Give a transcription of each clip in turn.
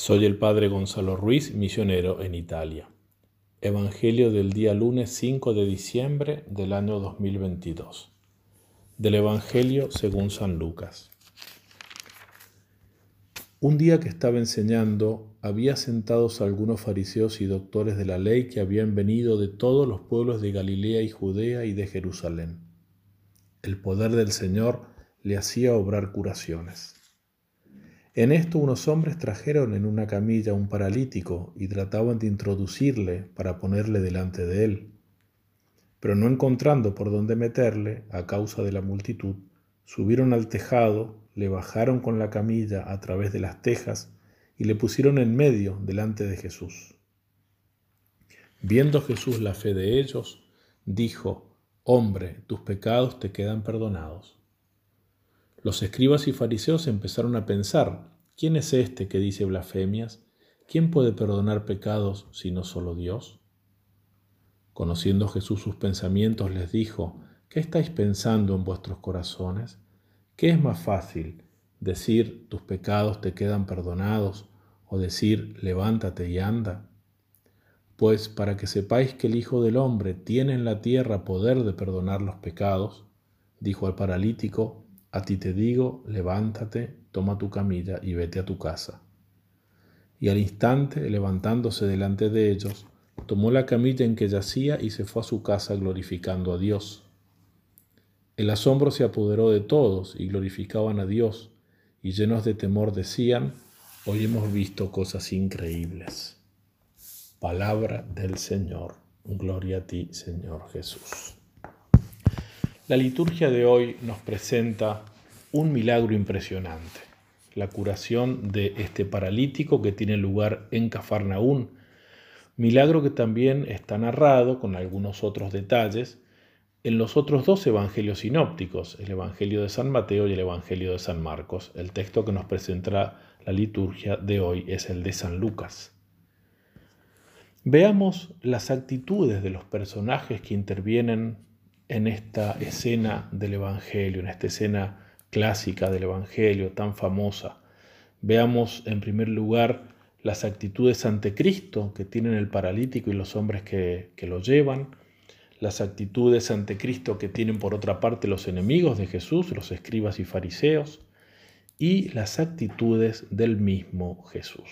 Soy el Padre Gonzalo Ruiz, misionero en Italia. Evangelio del día lunes 5 de diciembre del año 2022. Del Evangelio según San Lucas. Un día que estaba enseñando, había sentados algunos fariseos y doctores de la ley que habían venido de todos los pueblos de Galilea y Judea y de Jerusalén. El poder del Señor le hacía obrar curaciones. En esto unos hombres trajeron en una camilla un paralítico y trataban de introducirle para ponerle delante de él. Pero no encontrando por dónde meterle, a causa de la multitud, subieron al tejado, le bajaron con la camilla a través de las tejas y le pusieron en medio delante de Jesús. Viendo Jesús la fe de ellos, dijo, Hombre, tus pecados te quedan perdonados. Los escribas y fariseos empezaron a pensar, ¿quién es este que dice blasfemias? ¿Quién puede perdonar pecados sino solo Dios? Conociendo Jesús sus pensamientos, les dijo, ¿qué estáis pensando en vuestros corazones? ¿Qué es más fácil, decir tus pecados te quedan perdonados o decir levántate y anda? Pues para que sepáis que el Hijo del Hombre tiene en la tierra poder de perdonar los pecados, dijo al paralítico, a ti te digo, levántate, toma tu camilla y vete a tu casa. Y al instante, levantándose delante de ellos, tomó la camilla en que yacía y se fue a su casa glorificando a Dios. El asombro se apoderó de todos y glorificaban a Dios, y llenos de temor decían, hoy hemos visto cosas increíbles. Palabra del Señor. Gloria a ti, Señor Jesús. La liturgia de hoy nos presenta un milagro impresionante, la curación de este paralítico que tiene lugar en Cafarnaún, milagro que también está narrado con algunos otros detalles en los otros dos evangelios sinópticos, el Evangelio de San Mateo y el Evangelio de San Marcos. El texto que nos presentará la liturgia de hoy es el de San Lucas. Veamos las actitudes de los personajes que intervienen en esta escena del Evangelio, en esta escena clásica del Evangelio tan famosa. Veamos en primer lugar las actitudes ante Cristo que tienen el paralítico y los hombres que, lo llevan, las actitudes ante Cristo que tienen por otra parte los enemigos de Jesús, los escribas y fariseos, y las actitudes del mismo Jesús.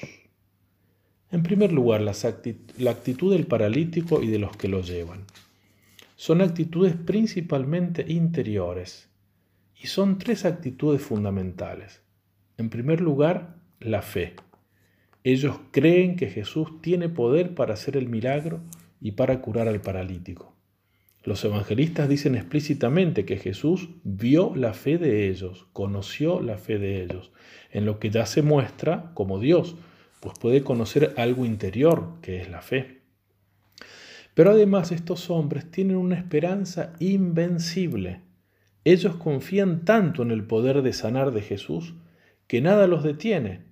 En primer lugar, la actitud del paralítico y de los que lo llevan son actitudes principalmente interiores y son tres actitudes fundamentales. En primer lugar, la fe. Ellos creen que Jesús tiene poder para hacer el milagro y para curar al paralítico. Los evangelistas dicen explícitamente que Jesús vio la fe de ellos, conoció la fe de ellos, en lo que ya se muestra como Dios, pues puede conocer algo interior, que es la fe. Pero además estos hombres tienen una esperanza invencible. Ellos confían tanto en el poder de sanar de Jesús que nada los detiene.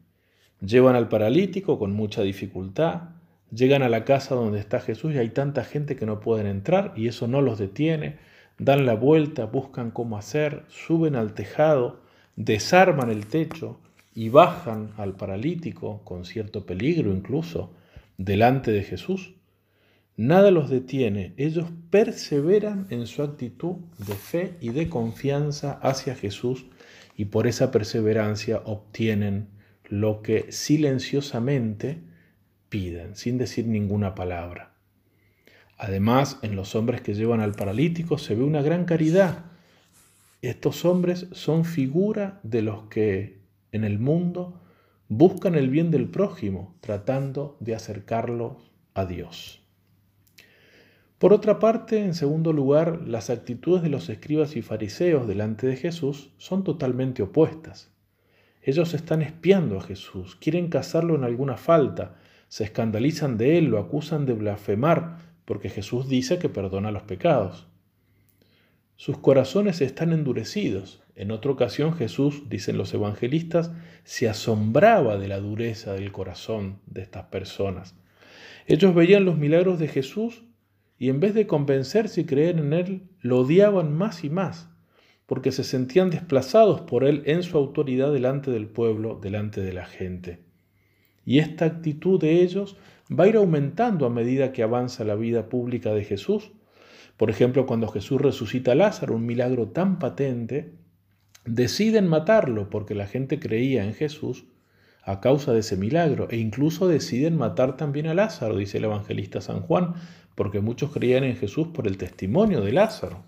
Llevan al paralítico con mucha dificultad, llegan a la casa donde está Jesús y hay tanta gente que no pueden entrar y eso no los detiene. Dan la vuelta, buscan cómo hacer, suben al tejado, desarman el techo y bajan al paralítico con cierto peligro incluso delante de Jesús. Nada los detiene, ellos perseveran en su actitud de fe y de confianza hacia Jesús y por esa perseverancia obtienen lo que silenciosamente piden, sin decir ninguna palabra. Además, en los hombres que llevan al paralítico se ve una gran caridad. Estos hombres son figura de los que en el mundo buscan el bien del prójimo, tratando de acercarlo a Dios. Por otra parte, en segundo lugar, las actitudes de los escribas y fariseos delante de Jesús son totalmente opuestas. Ellos están espiando a Jesús, quieren casarlo en alguna falta, se escandalizan de él, lo acusan de blasfemar, porque Jesús dice que perdona los pecados. Sus corazones están endurecidos. En otra ocasión Jesús, dicen los evangelistas, se asombraba de la dureza del corazón de estas personas. Ellos veían los milagros de Jesús y en vez de convencerse y creer en Él, lo odiaban más y más, porque se sentían desplazados por Él en su autoridad delante del pueblo, delante de la gente. Y esta actitud de ellos va a ir aumentando a medida que avanza la vida pública de Jesús. Por ejemplo, cuando Jesús resucita a Lázaro, un milagro tan patente, deciden matarlo porque la gente creía en Jesús a causa de ese milagro e incluso deciden matar también a Lázaro, dice el evangelista San Juan, porque muchos creían en Jesús por el testimonio de Lázaro.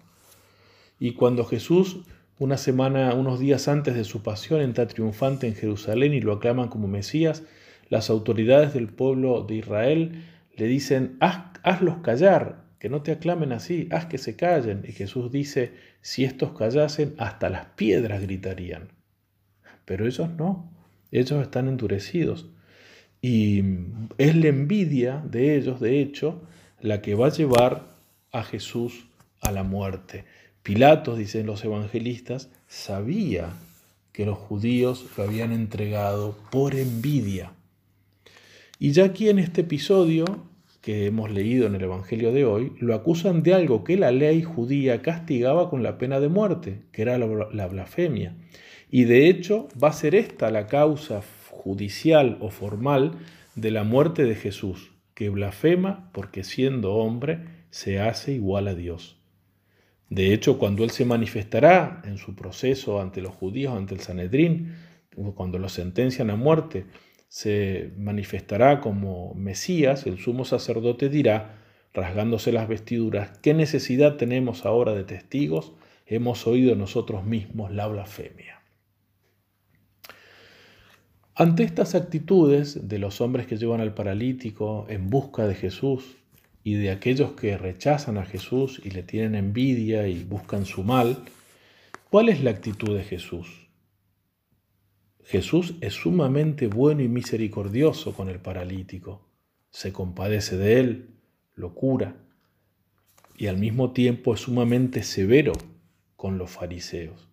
Y cuando Jesús, una semana, unos días antes de su pasión, entra triunfante en Jerusalén y lo aclaman como Mesías, las autoridades del pueblo de Israel le dicen, hazlos callar, que no te aclamen así, haz que se callen. Y Jesús dice, si estos callasen, hasta las piedras gritarían. Pero ellos no, ellos están endurecidos. Y es la envidia de ellos, de hecho, la que va a llevar a Jesús a la muerte. Pilatos, dicen los evangelistas, sabía que los judíos lo habían entregado por envidia. Y ya aquí en este episodio que hemos leído en el Evangelio de hoy, lo acusan de algo que la ley judía castigaba con la pena de muerte, que era la blasfemia. Y de hecho va a ser esta la causa judicial o formal de la muerte de Jesús, que blasfema porque siendo hombre se hace igual a Dios. De hecho, cuando Él se manifestará en su proceso ante los judíos, ante el Sanedrín, cuando lo sentencian a muerte, se manifestará como Mesías, el sumo sacerdote dirá, rasgándose las vestiduras, ¿qué necesidad tenemos ahora de testigos? Hemos oído nosotros mismos la blasfemia. Ante estas actitudes de los hombres que llevan al paralítico en busca de Jesús y de aquellos que rechazan a Jesús y le tienen envidia y buscan su mal, ¿cuál es la actitud de Jesús? Jesús es sumamente bueno y misericordioso con el paralítico. Se compadece de él, lo cura y al mismo tiempo es sumamente severo con los fariseos.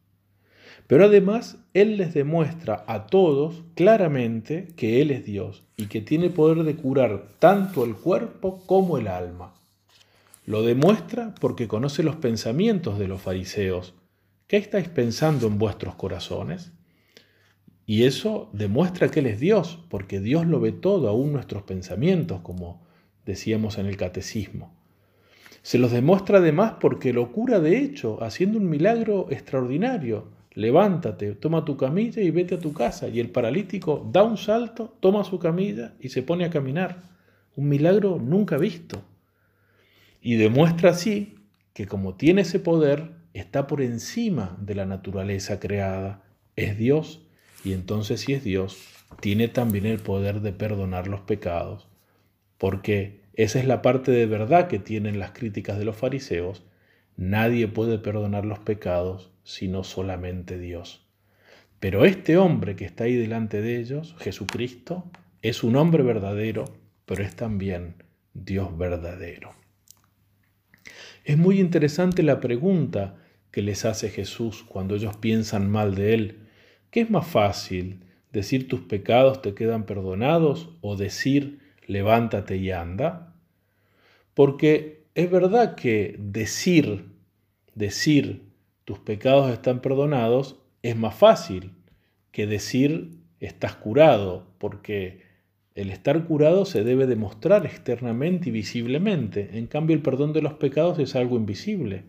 Pero además Él les demuestra a todos claramente que Él es Dios y que tiene poder de curar tanto el cuerpo como el alma. Lo demuestra porque conoce los pensamientos de los fariseos. ¿Qué estáis pensando en vuestros corazones? Y eso demuestra que Él es Dios, porque Dios lo ve todo, aún nuestros pensamientos, como decíamos en el catecismo. Se los demuestra además porque lo cura de hecho, haciendo un milagro extraordinario. Levántate, toma tu camilla y vete a tu casa. Y el paralítico da un salto, toma su camilla y se pone a caminar. Un milagro nunca visto. Y demuestra así que como tiene ese poder, está por encima de la naturaleza creada. Es Dios y entonces si es Dios, tiene también el poder de perdonar los pecados, porque esa es la parte de verdad que tienen las críticas de los fariseos. Nadie puede perdonar los pecados sino solamente Dios. Pero este hombre que está ahí delante de ellos, Jesucristo, es un hombre verdadero, pero es también Dios verdadero. Es muy interesante la pregunta que les hace Jesús cuando ellos piensan mal de Él. ¿Qué es más fácil? ¿Decir tus pecados te quedan perdonados o decir levántate y anda? Porque es verdad que decir, decir tus pecados están perdonados es más fácil que decir estás curado, porque el estar curado se debe demostrar externamente y visiblemente. En cambio, el perdón de los pecados es algo invisible.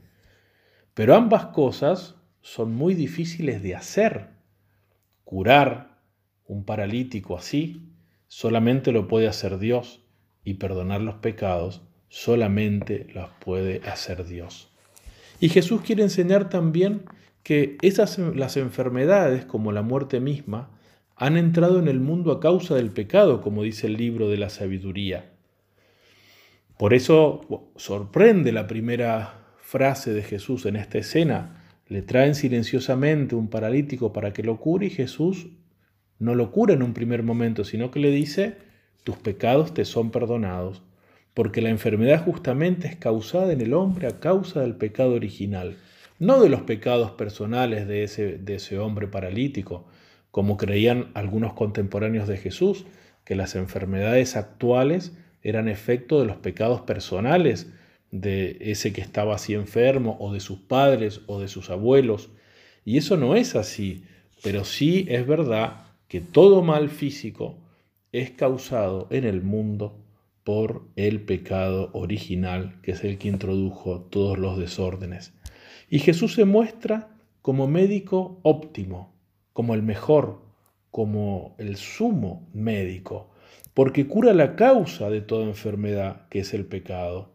Pero ambas cosas son muy difíciles de hacer curar un paralítico así, solamente lo puede hacer Dios y perdonar los pecados solamente los puede hacer Dios. Y Jesús quiere enseñar también que esas las enfermedades como la muerte misma han entrado en el mundo a causa del pecado, como dice el libro de la sabiduría. Por eso sorprende la primera frase de Jesús en esta escena, le traen silenciosamente un paralítico para que lo cure y Jesús no lo cura en un primer momento, sino que le dice, tus pecados te son perdonados, porque la enfermedad justamente es causada en el hombre a causa del pecado original, no de los pecados personales de ese, de ese hombre paralítico, como creían algunos contemporáneos de Jesús, que las enfermedades actuales eran efecto de los pecados personales de ese que estaba así enfermo o de sus padres o de sus abuelos. Y eso no es así, pero sí es verdad que todo mal físico es causado en el mundo por el pecado original, que es el que introdujo todos los desórdenes. Y Jesús se muestra como médico óptimo, como el mejor, como el sumo médico, porque cura la causa de toda enfermedad, que es el pecado.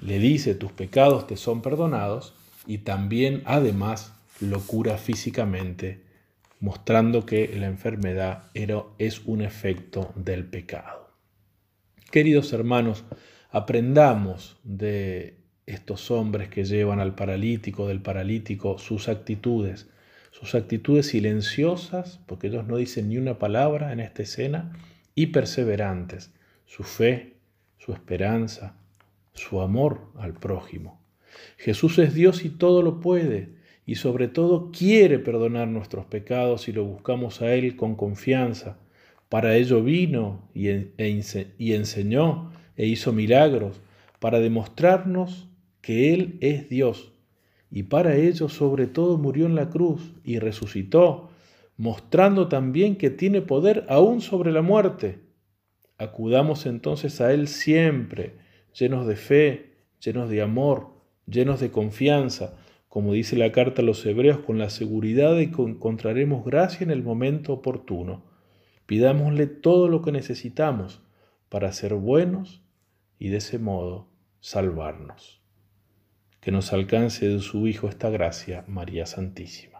Le dice, tus pecados te son perdonados, y también además lo cura físicamente, mostrando que la enfermedad es un efecto del pecado. Queridos hermanos, aprendamos de estos hombres que llevan al paralítico, del paralítico, sus actitudes, sus actitudes silenciosas, porque ellos no dicen ni una palabra en esta escena, y perseverantes, su fe, su esperanza, su amor al prójimo. Jesús es Dios y todo lo puede, y sobre todo quiere perdonar nuestros pecados si lo buscamos a Él con confianza. Para ello vino y, e y enseñó e hizo milagros, para demostrarnos que Él es Dios y para ello sobre todo murió en la cruz y resucitó, mostrando también que tiene poder aún sobre la muerte. Acudamos entonces a Él siempre, llenos de fe, llenos de amor, llenos de confianza, como dice la carta a los hebreos, con la seguridad de que encontraremos gracia en el momento oportuno. Pidámosle todo lo que necesitamos para ser buenos y de ese modo salvarnos que nos alcance de su Hijo esta gracia, María Santísima.